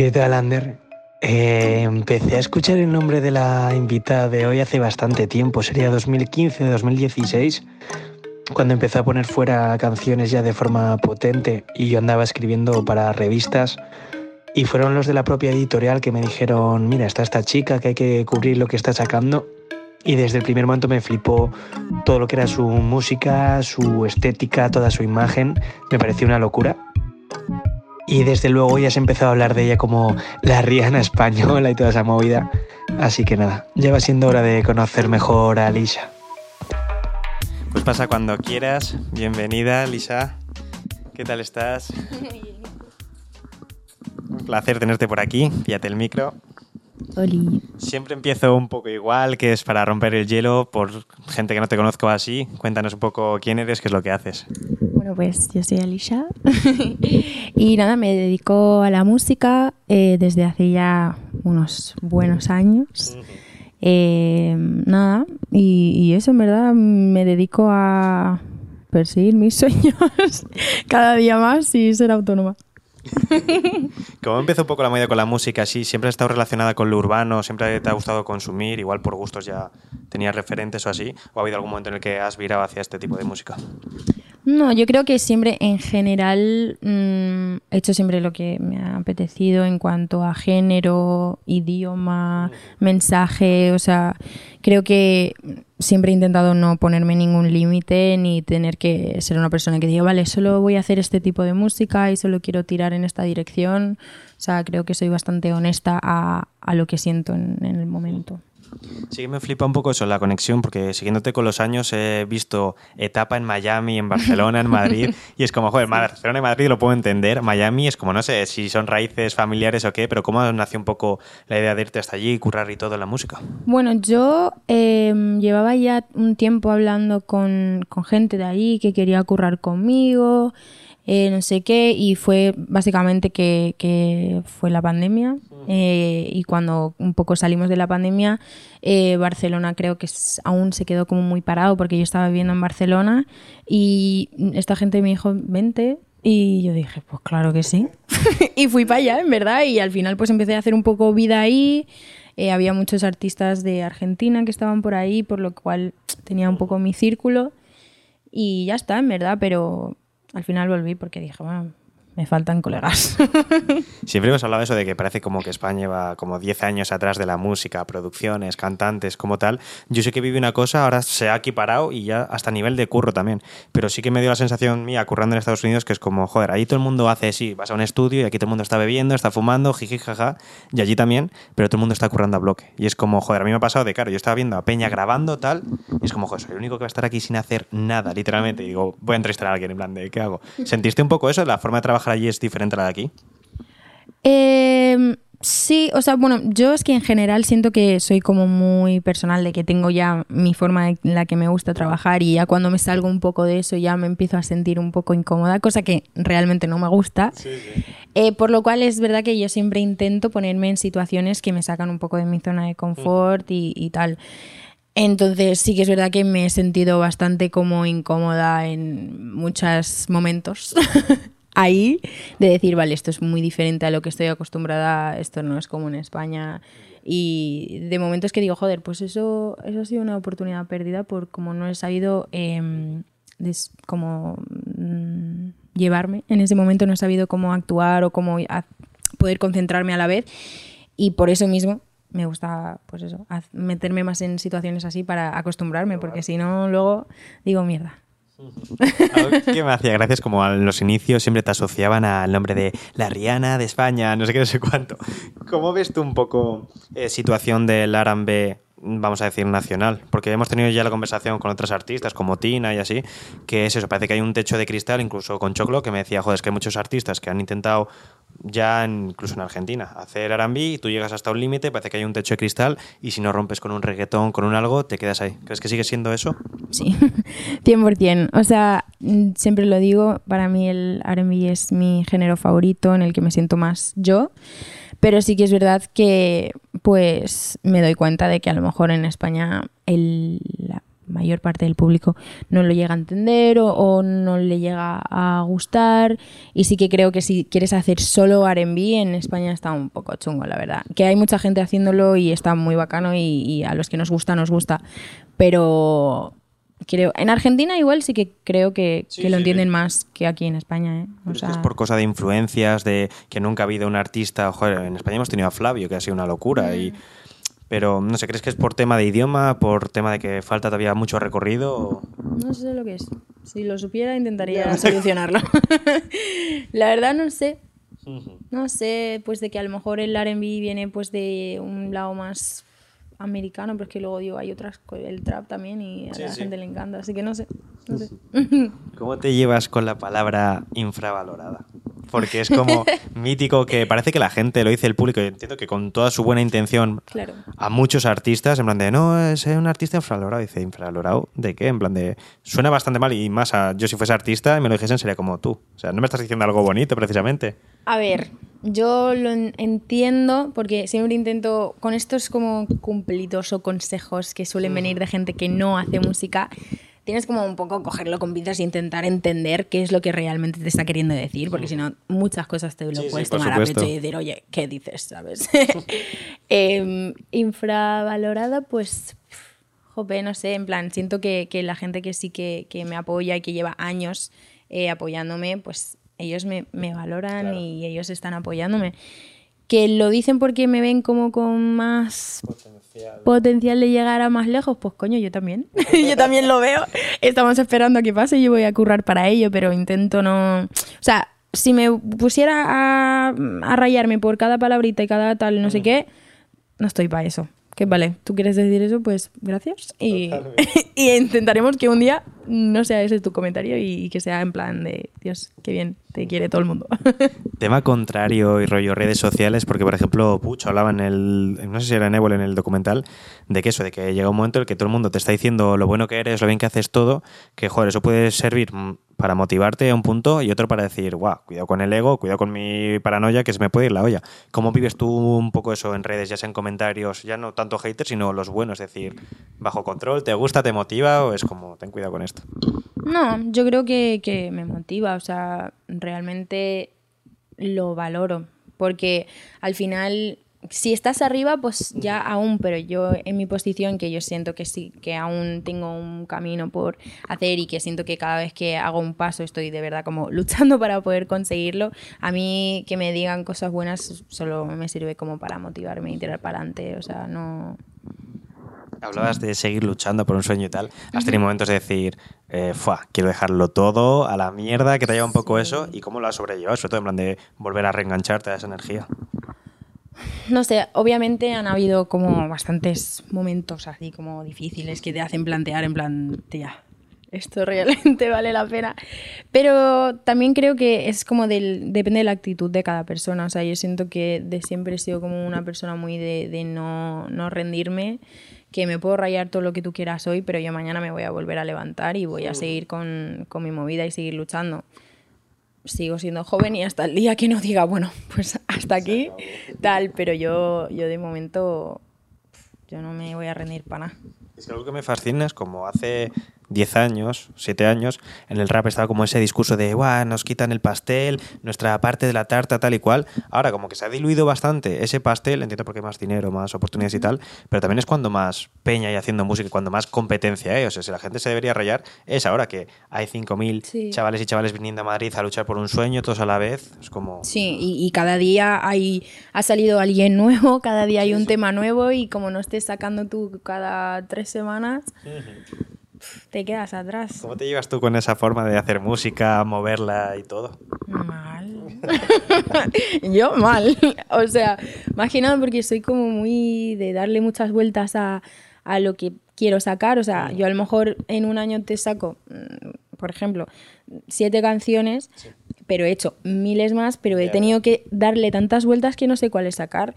¿Qué tal, Ander? Eh, empecé a escuchar el nombre de la invitada de hoy hace bastante tiempo, sería 2015-2016, cuando empezó a poner fuera canciones ya de forma potente y yo andaba escribiendo para revistas y fueron los de la propia editorial que me dijeron, mira, está esta chica que hay que cubrir lo que está sacando y desde el primer momento me flipó todo lo que era su música, su estética, toda su imagen, me pareció una locura. Y desde luego ya se empezó a hablar de ella como la Rihanna española y toda esa movida. Así que nada, ya va siendo hora de conocer mejor a Lisa. Pues pasa cuando quieras. Bienvenida, Lisa. ¿Qué tal estás? Un placer tenerte por aquí. Fíjate el micro. Oli. Siempre empiezo un poco igual, que es para romper el hielo por gente que no te conozco así. Cuéntanos un poco quién eres, qué es lo que haces. Pues yo soy Alicia y nada, me dedico a la música eh, desde hace ya unos buenos años. Eh, nada, y, y eso en verdad me dedico a perseguir mis sueños cada día más y ser autónoma. ¿Cómo empezó un poco la movida con la música? ¿Sí? ¿Siempre has estado relacionada con lo urbano? ¿Siempre te ha gustado consumir? Igual por gustos ya tenías referentes o así. ¿O ha habido algún momento en el que has virado hacia este tipo de música? No, yo creo que siempre en general mm, he hecho siempre lo que me ha apetecido en cuanto a género, idioma, mensaje, o sea, creo que siempre he intentado no ponerme ningún límite ni tener que ser una persona que diga, vale, solo voy a hacer este tipo de música y solo quiero tirar en esta dirección. O sea, creo que soy bastante honesta a, a lo que siento en, en el momento. Sí que me flipa un poco eso, la conexión, porque siguiéndote con los años he visto etapa en Miami, en Barcelona, en Madrid, y es como, joder, Barcelona y Madrid lo puedo entender, Miami es como, no sé si son raíces familiares o qué, pero ¿cómo nació un poco la idea de irte hasta allí y currar y todo en la música? Bueno, yo eh, llevaba ya un tiempo hablando con, con gente de ahí que quería currar conmigo, eh, no sé qué, y fue básicamente que, que fue la pandemia. Eh, y cuando un poco salimos de la pandemia, eh, Barcelona creo que aún se quedó como muy parado porque yo estaba viviendo en Barcelona y esta gente me dijo, vente. Y yo dije, pues claro que sí. y fui para allá, en verdad, y al final pues empecé a hacer un poco vida ahí. Eh, había muchos artistas de Argentina que estaban por ahí, por lo cual tenía un poco mi círculo. Y ya está, en verdad, pero al final volví porque dije, bueno, me faltan colegas. Siempre hemos hablado de eso de que parece como que España va como 10 años atrás de la música, producciones, cantantes, como tal. Yo sé que vive una cosa, ahora se ha equiparado y ya hasta nivel de curro también. Pero sí que me dio la sensación mía currando en Estados Unidos que es como, joder, ahí todo el mundo hace, sí, vas a un estudio y aquí todo el mundo está bebiendo, está fumando, jiji, jaja, y allí también, pero todo el mundo está currando a bloque. Y es como, joder, a mí me ha pasado de, claro, yo estaba viendo a Peña grabando tal, y es como, joder, soy el único que va a estar aquí sin hacer nada, literalmente. Y digo, voy a entrevistar a alguien en plan de, ¿qué hago? ¿Sentiste un poco eso? ¿La forma de trabajar allí es diferente a la de aquí? Eh, sí, o sea, bueno, yo es que en general siento que soy como muy personal, de que tengo ya mi forma en la que me gusta trabajar y ya cuando me salgo un poco de eso ya me empiezo a sentir un poco incómoda, cosa que realmente no me gusta. Eh, por lo cual es verdad que yo siempre intento ponerme en situaciones que me sacan un poco de mi zona de confort y, y tal. Entonces sí que es verdad que me he sentido bastante como incómoda en muchos momentos. Ahí, de decir, vale, esto es muy diferente a lo que estoy acostumbrada, esto no es como en España. Y de momentos que digo, joder, pues eso, eso ha sido una oportunidad perdida por como no he sabido em, des- como mm, llevarme. En ese momento no he sabido cómo actuar o cómo a- poder concentrarme a la vez. Y por eso mismo me gusta, pues eso, meterme más en situaciones así para acostumbrarme, porque si no, luego digo, mierda. Algo que me hacía gracias como a los inicios siempre te asociaban al nombre de la Rihanna de España, no sé qué, no sé cuánto. ¿Cómo ves tú un poco eh, situación del R&B, vamos a decir, nacional? Porque hemos tenido ya la conversación con otras artistas como Tina y así, que es eso, parece que hay un techo de cristal, incluso con Choclo, que me decía, joder, es que hay muchos artistas que han intentado ya en- incluso en Argentina hacer R&B y tú llegas hasta un límite, parece que hay un techo de cristal y si no rompes con un reggaetón, con un algo, te quedas ahí. ¿Crees que sigue siendo eso? Sí, 100%. O sea, mm, siempre lo digo, para mí el R&B es mi género favorito en el que me siento más yo, pero sí que es verdad que pues me doy cuenta de que a lo mejor en España el, la- mayor parte del público no lo llega a entender o, o no le llega a gustar. Y sí que creo que si quieres hacer solo RB en España está un poco chungo, la verdad. Que hay mucha gente haciéndolo y está muy bacano y, y a los que nos gusta, nos gusta. Pero creo en Argentina igual sí que creo que, Sí, que lo sí, entienden sí. más que aquí en España. ¿eh? O sea, es por cosa de influencias, de que nunca ha habido un artista. Joder, en España hemos tenido a Flavio, que ha sido una locura. Y, pero no sé, ¿crees que es por tema de idioma, por tema de que falta todavía mucho recorrido? o- No sé lo que es. Si lo supiera, intentaría solucionarlo. la verdad, no sé. No sé, pues de que a lo mejor el RB viene pues de un lado más americano, pero es que luego digo, hay otras, el trap también y a Sí, la sí. gente le encanta, así que no sé. No sé. ¿Cómo te llevas con la palabra infravalorada? Porque es como mítico que parece que la gente lo dice el público y entiendo que con toda su buena intención Claro. a muchos artistas, en plan de, no, es un artista infravalorado. Dice, ¿infravalorado de qué? En plan de, suena bastante mal y más a, yo si fuese artista y me lo dijesen sería como tú. O sea, no me estás diciendo algo bonito precisamente. A ver, yo lo en- entiendo porque siempre intento, con estos como cumplidos o consejos que suelen venir de gente que no hace música, tienes como un poco cogerlo con pinzas e intentar entender qué es lo que realmente te está queriendo decir, porque si no, muchas cosas te lo Sí, puedes tomar a pecho y decir, oye, ¿qué dices? ¿Sabes? Em, infravalorada, pues, jope, no sé, en plan, siento que, que la gente que sí que, que me apoya y que lleva años eh, apoyándome, pues ellos me, me valoran Claro. y ellos están apoyándome. Que lo dicen porque me ven como con más potencial de llegar a más lejos, pues coño, yo también. yo también lo veo. Estamos esperando a que pase y yo voy a currar para ello, pero intento no... O sea, si me pusiera a, a rayarme por cada palabrita y cada tal, no sé qué, no estoy para eso. Que vale, tú quieres decir eso, pues gracias. Y, y intentaremos que un día no sea ese tu comentario y, y que sea en plan de, Dios, qué bien, te quiere todo el mundo. Tema contrario y rollo redes sociales, porque por ejemplo Pucho hablaba en el, no sé si era en Évole en el documental, de que eso, de que llega un momento en el que todo el mundo te está diciendo lo bueno que eres, lo bien que haces todo, que joder, eso puede servir para motivarte a un punto y otro para decir, guau, cuidado con el ego, cuidado con mi paranoia, que se me puede ir la olla. ¿Cómo vives tú un poco eso en redes, ya sea en comentarios, ya no tanto haters, sino los buenos, es decir, bajo control, te gusta, te motiva o es como, ten cuidado con esto? No, yo creo que, que me motiva, o sea, realmente lo valoro, porque al final, si estás arriba, pues ya aún, pero yo en mi posición, que yo siento que sí, que aún tengo un camino por hacer y que siento que cada vez que hago un paso estoy de verdad como luchando para poder conseguirlo, a mí que me digan cosas buenas solo me sirve como para motivarme y tirar para adelante, o sea, no... Hablabas de seguir luchando por un sueño y tal. ¿Has tenido momentos de decir, eh, "Fua, quiero dejarlo todo a la mierda, que te lleva un poco eso? ¿Y cómo lo has sobrellevado? Sobre todo en plan de volver a reengancharte a esa energía. No sé, obviamente han habido como bastantes momentos así como difíciles que te hacen plantear en plan, tía, esto realmente vale la pena. Pero también creo que es como del, depende de la actitud de cada persona. O sea, yo siento que de siempre he sido como una persona muy de, de no, no rendirme, que me puedo rayar todo lo que tú quieras hoy, pero yo mañana me voy a volver a levantar y voy a seguir con, con mi movida y seguir luchando. Sigo siendo joven y hasta el día que no diga, bueno, pues hasta aquí, tal, pero yo, yo de momento, yo no me voy a rendir para nada. Es que algo que me fascina es como hace 10 años, 7 años, en el rap estaba como ese discurso de, Buah, nos quitan el pastel, nuestra parte de la tarta, tal y cual. Ahora, como que se ha diluido bastante ese pastel, entiendo porque hay más dinero, más oportunidades y tal, pero también es cuando más peña hay haciendo música y cuando más competencia hay. O sea, si la gente se debería rayar, es ahora que hay 5.000 Sí. chavales y chavales viniendo a Madrid a luchar por un sueño, todos a la vez. Es como. Sí, y, y cada día hay, ha salido alguien nuevo, cada día hay un tema nuevo y como no estés sacando tú cada tres semanas, te quedas atrás. ¿Cómo te llevas tú con esa forma de hacer música, moverla y todo? Mal. Yo mal. O sea, más que nada porque soy como muy de darle muchas vueltas a, a lo que quiero sacar. O sea, yo a lo mejor en un año te saco, mm, por ejemplo, siete canciones, pero he hecho miles más, pero he tenido que darle tantas vueltas que no sé cuáles sacar.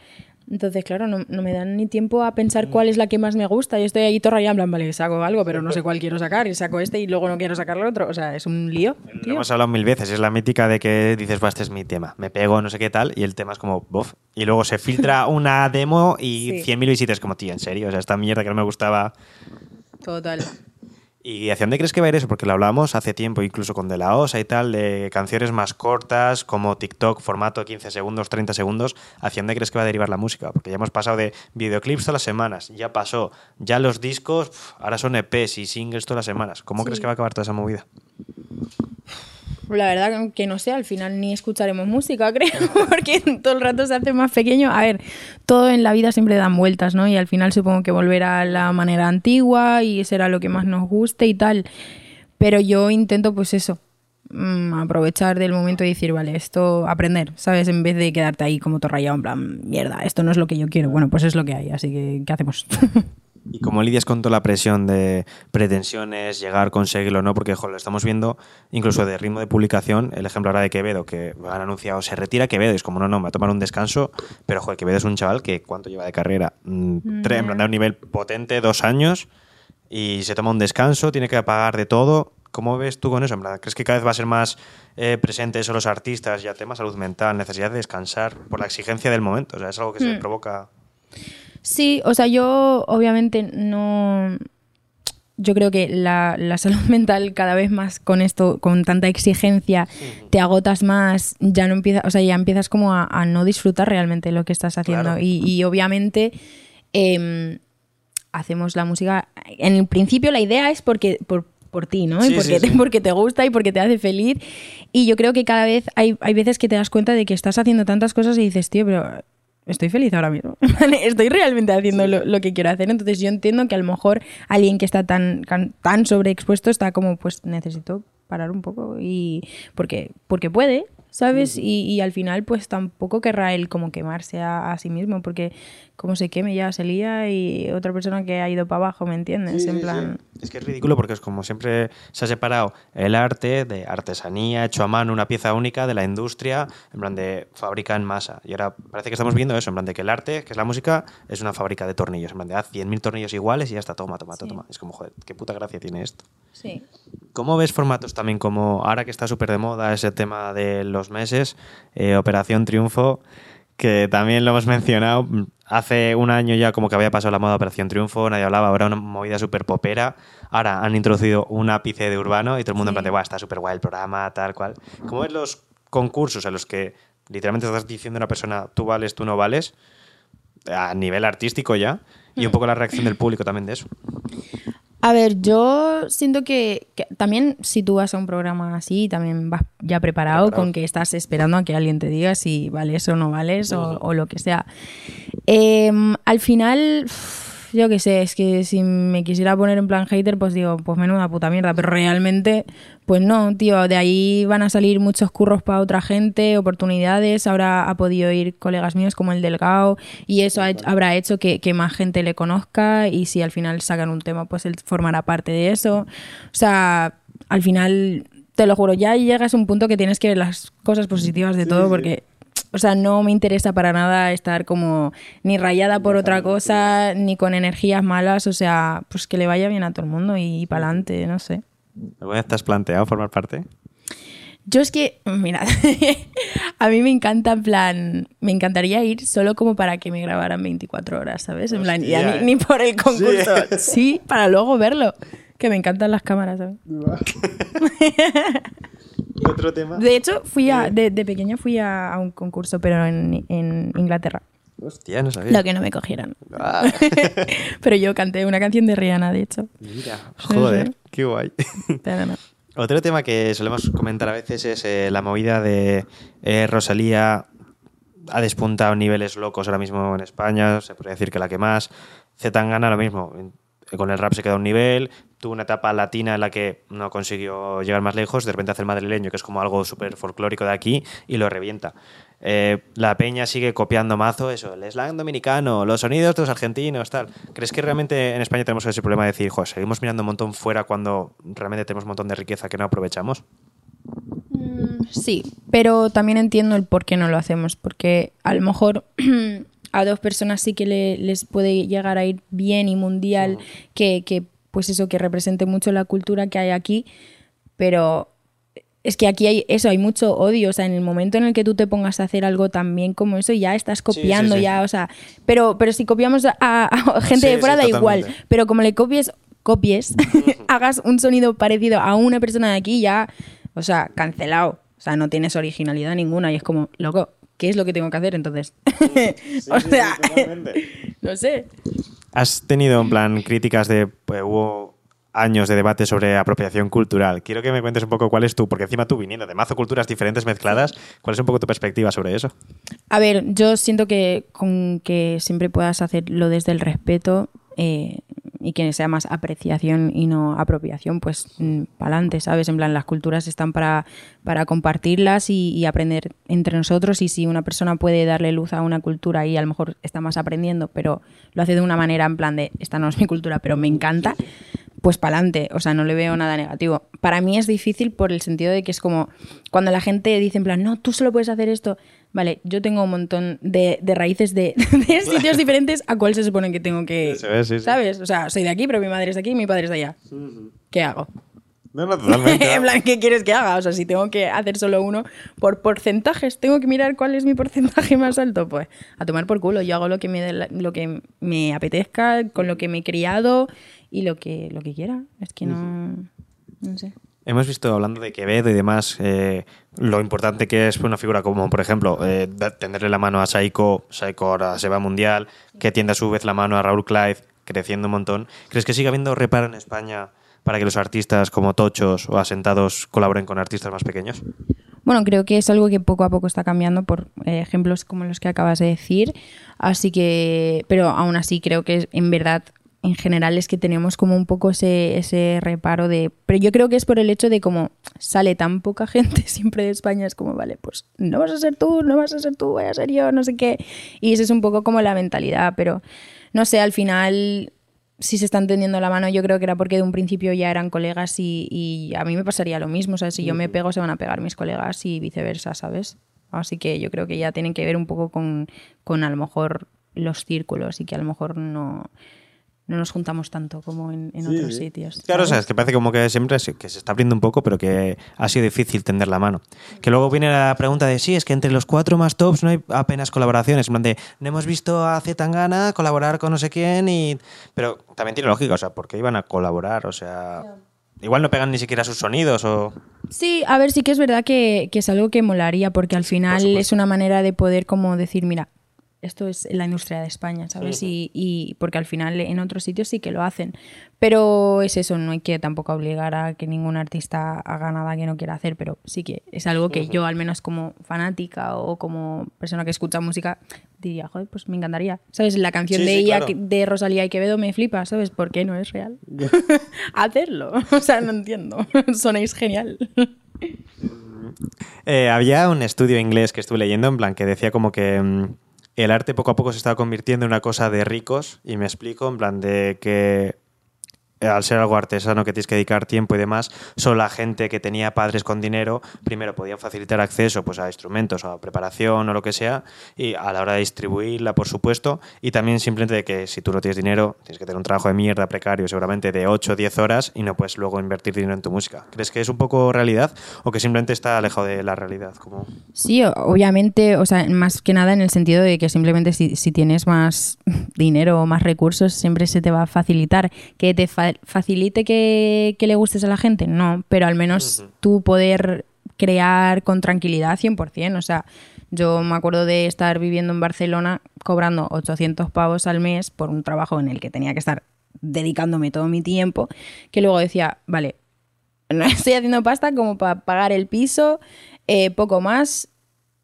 Entonces, claro, no, no me dan ni tiempo a pensar cuál es la que más me gusta. Yo estoy ahí torra y en plan, vale, saco algo, pero no sé cuál quiero sacar. Y saco este y luego no quiero sacar el otro. O sea, es un lío. Lo hemos hablado mil veces, es la mítica de que dices, va, este es mi tema, me pego, no sé qué tal, y el tema es como, bof, y luego se filtra una demo y Sí. 100.000 visitas, como, tío, en serio, o sea, esta mierda que no me gustaba. Total. ¿Y hacia dónde crees que va a ir eso? Porque lo hablábamos hace tiempo, incluso con De La Osa y tal, de canciones más cortas, como TikTok, formato de 15 segundos, 30 segundos. ¿Hacia dónde crees que va a derivar la música? Porque ya hemos pasado de videoclips todas las semanas, ya pasó. Ya los discos, ahora son EPs y singles todas las semanas. ¿Cómo crees que va a acabar toda esa movida? La verdad que no sé, al final ni escucharemos música, creo, porque todo el rato se hace más pequeño. A ver, todo en la vida siempre dan vueltas, ¿no? Y al final supongo que volverá a la manera antigua y será lo que más nos guste y tal. Pero yo intento, pues eso, mm, aprovechar del momento y decir, vale, esto, aprender, ¿sabes? En vez de quedarte ahí como todo rayado, en plan, mierda, esto no es lo que yo quiero. Bueno, pues es lo que hay, así que, ¿qué hacemos? ¿Y cómo lidias con toda la presión de pretensiones, llegar, conseguirlo no? Porque, joder, lo estamos viendo incluso de ritmo de publicación. El ejemplo ahora de Quevedo, que han anunciado, se retira Quevedo. Y es como, no, no, me va a tomar un descanso. Pero, joder, Quevedo es un chaval que, ¿cuánto lleva de carrera? Mm, tres, un nivel potente, dos años. Y se toma un descanso, tiene que pagar de todo. ¿Cómo ves tú con eso? ¿Crees que cada vez va a ser más eh, presente eso los artistas, ya tema salud mental, necesidad de descansar por la exigencia del momento? O sea, es algo que se Mm. provoca. Sí, o sea, yo obviamente no. Yo creo que la, la salud mental cada vez más con esto, con tanta exigencia, te agotas más, ya no empiezas, o sea, ya empiezas como a, a no disfrutar realmente lo que estás haciendo. Claro. Y, y obviamente em, hacemos la música. En el principio la idea es porque por, por ti, ¿no? Sí, y porque, sí, sí. Te, porque te gusta y porque te hace feliz. Y yo creo que cada vez hay, hay veces que te das cuenta de que estás haciendo tantas cosas y dices, tío, pero estoy feliz ahora mismo. estoy realmente haciendo lo, lo que quiero hacer. Entonces yo entiendo que a lo mejor alguien que está tan, tan sobreexpuesto está como, pues necesito parar un poco y porque, porque puede. ¿Sabes? Y, y al final, pues tampoco querrá él como quemarse a, a sí mismo, porque como se queme ya se lía y otra persona que ha ido para abajo, ¿me entiendes? en plan. Es que es ridículo porque es como siempre se ha separado el arte de artesanía, hecho a mano, una pieza única de la industria, en plan de fábrica en masa. Y ahora parece que estamos viendo eso, en plan de que el arte, que es la música, es una fábrica de tornillos. En plan de haz 100.000 tornillos iguales y ya está, toma, toma, Sí. toma. Es como, joder, qué puta gracia tiene esto. Sí. ¿Cómo ves formatos también como ahora que está súper de moda ese tema de los meses, eh, Operación Triunfo, que también lo hemos mencionado, mm, hace un año ya como que había pasado la moda Operación Triunfo, nadie hablaba, ahora una movida súper popera, ahora han introducido un ápice de urbano y todo el mundo en Sí. plan de, "Buah, está súper guay el programa, tal cual. ¿Cómo ves los concursos en los que literalmente estás diciendo a una persona, tú vales, tú no vales, a nivel artístico ya, y un poco la reacción del público también de eso? A ver, yo siento que, que también si tú vas a un programa así, también vas ya preparado, Preparado. con que estás esperando a que alguien te diga si vales o no vales o, o lo que sea. Em, al final, yo qué sé, es que si me quisiera poner en plan hater, pues digo, pues menuda puta mierda, pero realmente, pues no, tío, de ahí van a salir muchos curros para otra gente, oportunidades, ahora ha podido ir colegas míos como el Delgado y eso ha hecho- habrá hecho que, que más gente le conozca y si al final sacan un tema, pues él formará parte de eso. O sea, al final, te lo juro, ya llegas a un punto que tienes que ver las cosas positivas de todo porque... O sea, no me interesa para nada estar como ni rayada por otra cosa, ni con energías malas. O sea, pues que le vaya bien a todo el mundo y, para adelante, no sé. ¿Alguna vez te has planteado formar parte? Yo es que, mirad, a mí me encanta, en plan, me encantaría ir solo como para que me grabaran 24 horas, ¿sabes? En plan, ni, ni por el concurso. Sí. Sí. para luego verlo. Que me encantan las cámaras, ¿sabes? Otro tema. De hecho, fui a, de, de pequeña fui a, a un concurso, pero en, en Inglaterra. Hostia, no sabía. Lo que no me cogieron. Ah, pero yo canté una canción de Rihanna, de hecho. mira, joder, sí. qué guay. Pero no. Otro tema que solemos comentar a veces es eh, la movida de eh, Rosalía ha despuntado niveles locos ahora mismo en España, se podría decir que la que más. Zetangana lo mismo, eh, con el rap se queda a un nivel, tuvo una etapa latina en la que no consiguió llegar más lejos, de repente hace el madrileño, que es como algo súper folclórico de aquí, y lo revienta. Eh, la peña sigue copiando mazo eso, el slang dominicano, los sonidos de los argentinos, tal. ¿Crees que realmente en España tenemos ese problema de decir, joder, seguimos mirando un montón fuera cuando realmente tenemos un montón de riqueza que no aprovechamos? Mm, Sí, pero también entiendo el por qué no lo hacemos, porque a lo mejor a dos personas sí que le- les puede llegar a ir bien y mundial, que, que, pues eso, que represente mucho la cultura que hay aquí, pero es que aquí hay eso, hay mucho odio, o sea, en el momento en el que tú te pongas a hacer algo también como eso, ya estás copiando, sí. ya, o sea, pero, pero si copiamos a, a gente de fuera da igual, pero como le copies copies, hagas un sonido parecido a una persona de aquí, ya, o sea, cancelado. O sea, no tienes originalidad ninguna y es como, loco, ¿qué es lo que tengo que hacer entonces? o sea, no sé. Has tenido en plan críticas de. Pues, hubo años de debate sobre apropiación cultural. Quiero que me cuentes un poco cuál es tú, porque encima tú viniendo de mazo culturas diferentes mezcladas, ¿cuál es un poco tu perspectiva sobre eso? A ver, yo siento que con que siempre puedas hacerlo desde el respeto eh, y que sea más apreciación y no apropiación, pues para adelante, ¿sabes? En plan, las culturas están para, para compartirlas y, y, aprender entre nosotros y si una persona puede darle luz a una cultura y a lo mejor está más aprendiendo, pero lo hace de una manera en plan de, esta no es mi cultura, pero me encanta, pues para adelante, o sea, no le veo nada negativo. Para mí es difícil por el sentido de que es como cuando la gente dice en plan, no, tú solo puedes hacer esto. Vale, yo tengo un montón de, de raíces de, de, sitios diferentes a cuál se supone que tengo que... Ve, sí, sí. ¿Sabes? O sea, soy de aquí, pero mi madre es de aquí y mi padre es de allá. ¿Qué hago? No, no, totalmente. en plan, ¿qué quieres que haga? O sea, si tengo que hacer solo uno por porcentajes, tengo que mirar cuál es mi porcentaje más alto, pues a tomar por culo. Yo hago lo que me, la- lo que me apetezca, con lo que me he criado y lo que, lo que quiera. Es que no... No sé. Hemos visto, hablando de Quevedo y demás, eh, lo importante que es una figura como, por ejemplo, eh, tenderle la mano a Saiko, Saiko ahora se va mundial, que tiende a su vez la mano a Raúl Clive, creciendo un montón. ¿Crees que sigue habiendo reparo en España para que los artistas como Tochos o Asentados colaboren con artistas más pequeños? Bueno, creo que es algo que poco a poco está cambiando por eh, ejemplos como los que acabas de decir. Así que, pero aún así creo que en verdad, en general, es que tenemos como un poco ese, ese reparo de... Pero yo creo que es por el hecho de como sale tan poca gente siempre de España, es como, vale, pues no vas a ser tú, no vas a ser tú, voy a ser yo, no sé qué. Y esa es un poco como la mentalidad, pero no sé, al final si se están tendiendo la mano, yo creo que era porque de un principio ya eran colegas y, y a mí me pasaría lo mismo. O sea, si yo me pego, se van a pegar mis colegas y viceversa, ¿sabes? Así que yo creo que ya tienen que ver un poco con, con a lo mejor los círculos y que a lo mejor no, no nos juntamos tanto como en, en otros sitios. Claro, o sea, es que parece como que siempre se, que se está abriendo un poco, pero que ha sido difícil tender la mano. Que luego viene la pregunta de sí, es que entre los cuatro más tops no hay apenas colaboraciones. En plan de, no hemos visto a Zetangana colaborar con no sé quién y... Pero también tiene lógica, o sea, ¿por qué iban a colaborar? O sea... Igual no pegan ni siquiera sus sonidos o... Sí, a ver, sí que es verdad que, que es algo que molaría, porque al final es una manera de poder como decir, mira, esto es la industria de España, ¿sabes? Y, y porque al final en otros sitios sí que lo hacen. Pero es eso, no hay que tampoco obligar a que ningún artista haga nada que no quiera hacer, pero sí que es algo que yo, al menos como fanática o como persona que escucha música, diría, joder, pues me encantaría. ¿Sabes? La canción Sí, de sí, ella, claro. de Rosalía y Quevedo me flipa, ¿sabes? ¿Por qué no es real? Hacerlo. O sea, no entiendo. Sonéis genial. Eh, había un estudio inglés que estuve leyendo, en plan, que decía como que mm, el arte poco a poco se estaba convirtiendo en una cosa de ricos, y me explico, en plan, de que al ser algo artesano que tienes que dedicar tiempo y demás, solo la gente que tenía padres con dinero, primero podían facilitar acceso pues, a instrumentos o a preparación o lo que sea, y a la hora de distribuirla, por supuesto, y también simplemente de que si tú no tienes dinero, tienes que tener un trabajo de mierda precario, seguramente de 8 o 10 horas, y no puedes luego invertir dinero en tu música. ¿Crees que es un poco realidad o que simplemente está alejado de la realidad? Como... Sí, obviamente, o sea, más que nada en el sentido de que simplemente si, si tienes más dinero o más recursos, siempre se te va a facilitar. Que te facilite que, que le gustes a la gente, no, pero al menos tú poder crear con tranquilidad 100%. O sea, yo me acuerdo de estar viviendo en Barcelona cobrando 800 pavos al mes por un trabajo en el que tenía que estar dedicándome todo mi tiempo, que luego decía, vale, no estoy haciendo pasta como para pagar el piso, eh, poco más,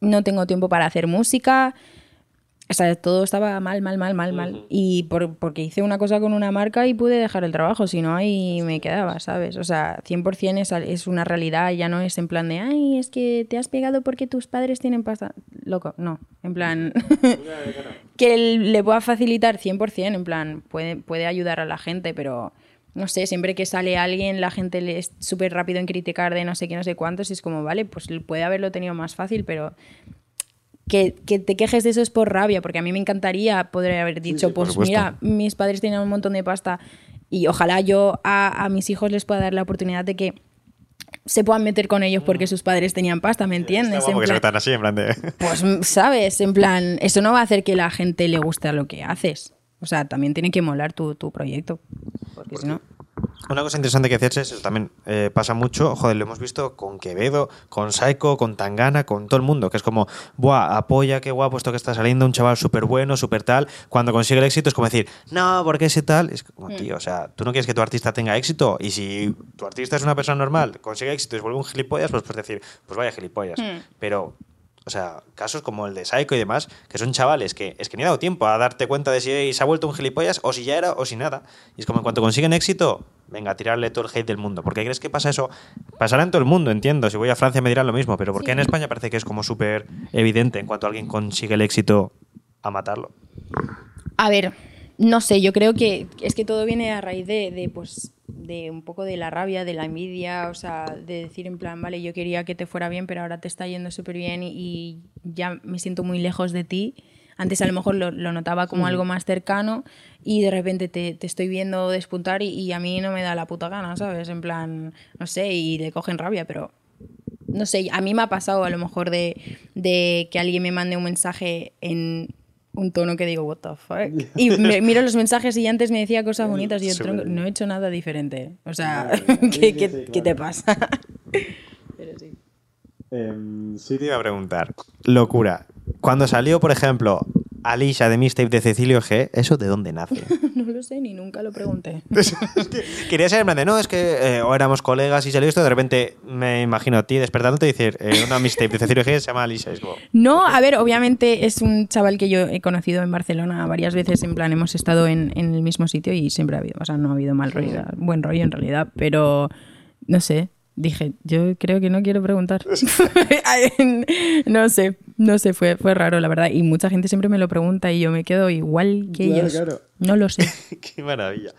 no tengo tiempo para hacer música. O sea, todo estaba mal, mal, mal, mal, mal. Y por, porque hice una cosa con una marca y pude dejar el trabajo, si no ahí me quedaba, ¿sabes? O sea, 100% es, es una realidad, ya no es en plan de, ay, es que te has pegado porque tus padres tienen pasta. Loco, no, en plan, que le pueda facilitar 100%, en plan, puede, puede ayudar a la gente, pero no sé, siempre que sale alguien, la gente le es súper rápido en criticar de no sé qué, no sé cuántos, y es como, vale, pues puede haberlo tenido más fácil, pero que, que te quejes de eso es por rabia, porque a mí me encantaría poder haber dicho, sí, pues mira, mis padres tienen un montón de pasta y ojalá yo a, a mis hijos les pueda dar la oportunidad de que se puedan meter con ellos porque sus padres tenían pasta, ¿me entiendes? En que se así, en plan de... pues, mm, ¿sabes? En plan, eso no va a hacer que la gente le guste a lo que haces. O sea, también tiene que molar tu, tu proyecto. Porque si no. Una cosa interesante que decías es eso también eh, pasa mucho, joder, lo hemos visto con Quevedo, con Saiko, con Tangana, con todo el mundo, que es como, buah, apoya, qué guapo esto que está saliendo, un chaval súper bueno, súper tal. Cuando consigue el éxito es como decir, no, porque ese tal. Es como, tío, o sea, tú no quieres que tu artista tenga éxito y si tu artista es una persona normal, consigue éxito y se vuelve un gilipollas, pues puedes decir, pues vaya gilipollas. Mm. Pero o sea, casos como el de Saiko y demás, que son chavales que es que ni ha dado tiempo a darte cuenta de si se ha vuelto un gilipollas o si ya era o si nada. Y es como en cuanto consiguen éxito, venga, a tirarle todo el hate del mundo. ¿Por qué crees que pasa eso? Pasará en todo el mundo, entiendo. Si voy a Francia me dirán lo mismo, pero ¿por qué en España parece que es como súper evidente en cuanto alguien consigue el éxito a matarlo? A ver, no sé, yo creo que es que todo viene a raíz de, de, pues, de un poco de la rabia, de la envidia, o sea, de decir en plan, vale, yo quería que te fuera bien, pero ahora te está yendo súper bien y, y ya me siento muy lejos de ti. Antes a lo mejor lo, lo notaba como algo más cercano y de repente te, te estoy viendo despuntar y, y a mí no me da la puta gana, ¿sabes? En plan, no sé, y le cogen rabia, pero no sé, a mí me ha pasado a lo mejor de, de que alguien me mande un mensaje en un tono que digo, what the fuck. Y me- miro los mensajes y antes me decía cosas bonitas y yo tronco, no he hecho nada diferente. O sea, ¿qué, sí, qué- qué te pasa? Pero sí. Em, Sí, te iba a preguntar. Locura. Cuando salió, por ejemplo, Alicia de Mixtape de Cecilio G, ¿eso de dónde nace? No lo sé, ni nunca lo pregunté. Quería ser en plan de, no, es que eh, o éramos colegas y salió esto, de repente me imagino a ti despertándote y decir, eh, una mixtape de Cecilio G se llama Alicia. Es como, No, a ver, obviamente es un chaval que yo he conocido en Barcelona varias veces, en plan hemos estado en, en el mismo sitio y siempre ha habido, o sea, no ha habido mal rollo, buen rollo en realidad, pero no sé, dije, yo creo que no quiero preguntar. no sé, no sé, fue, fue raro la verdad y mucha gente siempre me lo pregunta y yo me quedo igual que Claro, ellos. claro. No lo sé. qué maravilla.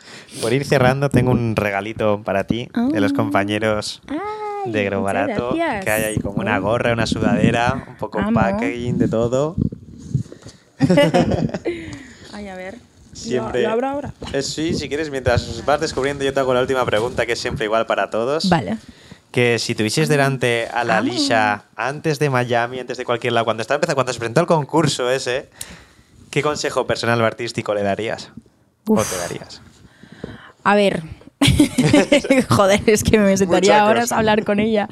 Por ir cerrando, tengo un regalito para ti de los Ah. compañeros Ay, de Grow muchas Barato, gracias. que hay ahí como una gorra, una sudadera, un poco Amo. packaging de todo. Ay, a ver. Siempre. ¿Lo, lo abro ahora? Eh, sí, si quieres, mientras vas descubriendo, yo te hago la última pregunta, que es siempre igual para todos. Vale. Que si tuvieses delante a la Ah. Alicia antes de Miami, antes de cualquier lado, cuando estaba empezando, cuando se presentó el concurso ese, ¿qué consejo personal o artístico le darías? ¿O te darías? A ver. Joder, es que me sentaría horas a hablar con ella.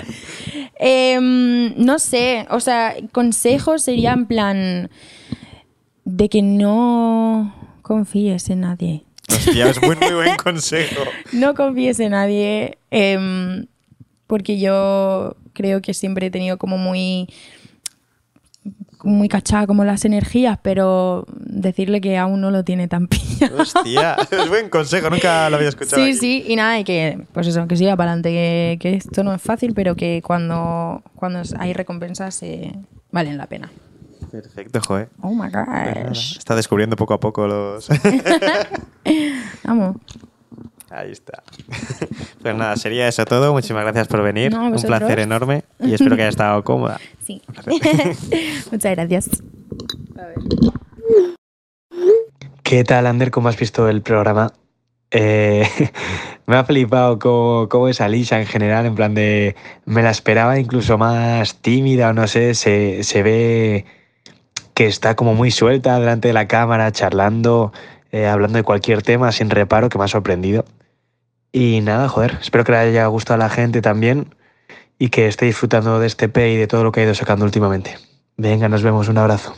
Em, no sé, o sea, consejos sería en plan de que no confíes en nadie. Hostia, es muy, muy buen consejo. No confíes en nadie, em, porque yo creo que siempre he tenido como muy muy cachada como las energías, pero decirle que aún no lo tiene tan pillado. Hostia, es buen consejo, nunca lo había escuchado. Sí, aquí. sí, y nada, y que, pues eso, que siga para adelante, que, que esto no es fácil, pero que cuando, cuando hay recompensas eh, valen la pena. Perfecto, joder. Oh my Pues gosh. Está descubriendo poco a poco los. Vamos. Ahí está. Pues nada, sería eso todo. Muchísimas gracias por venir. No, Un placer enorme y espero que haya estado cómoda. Sí. Muchas gracias. A ver. ¿Qué tal, Ander? ¿Cómo has visto el programa? Eh, me ha flipado cómo, cómo es Alicia en general, en plan de... Me la esperaba incluso más tímida o no sé, se, se ve que está como muy suelta delante de la cámara, charlando, eh, hablando de cualquier tema sin reparo, que me ha sorprendido. Y nada, joder, espero que le haya gustado a la gente también y que esté disfrutando de este P y de todo lo que ha ido sacando últimamente. Venga, nos vemos, un abrazo.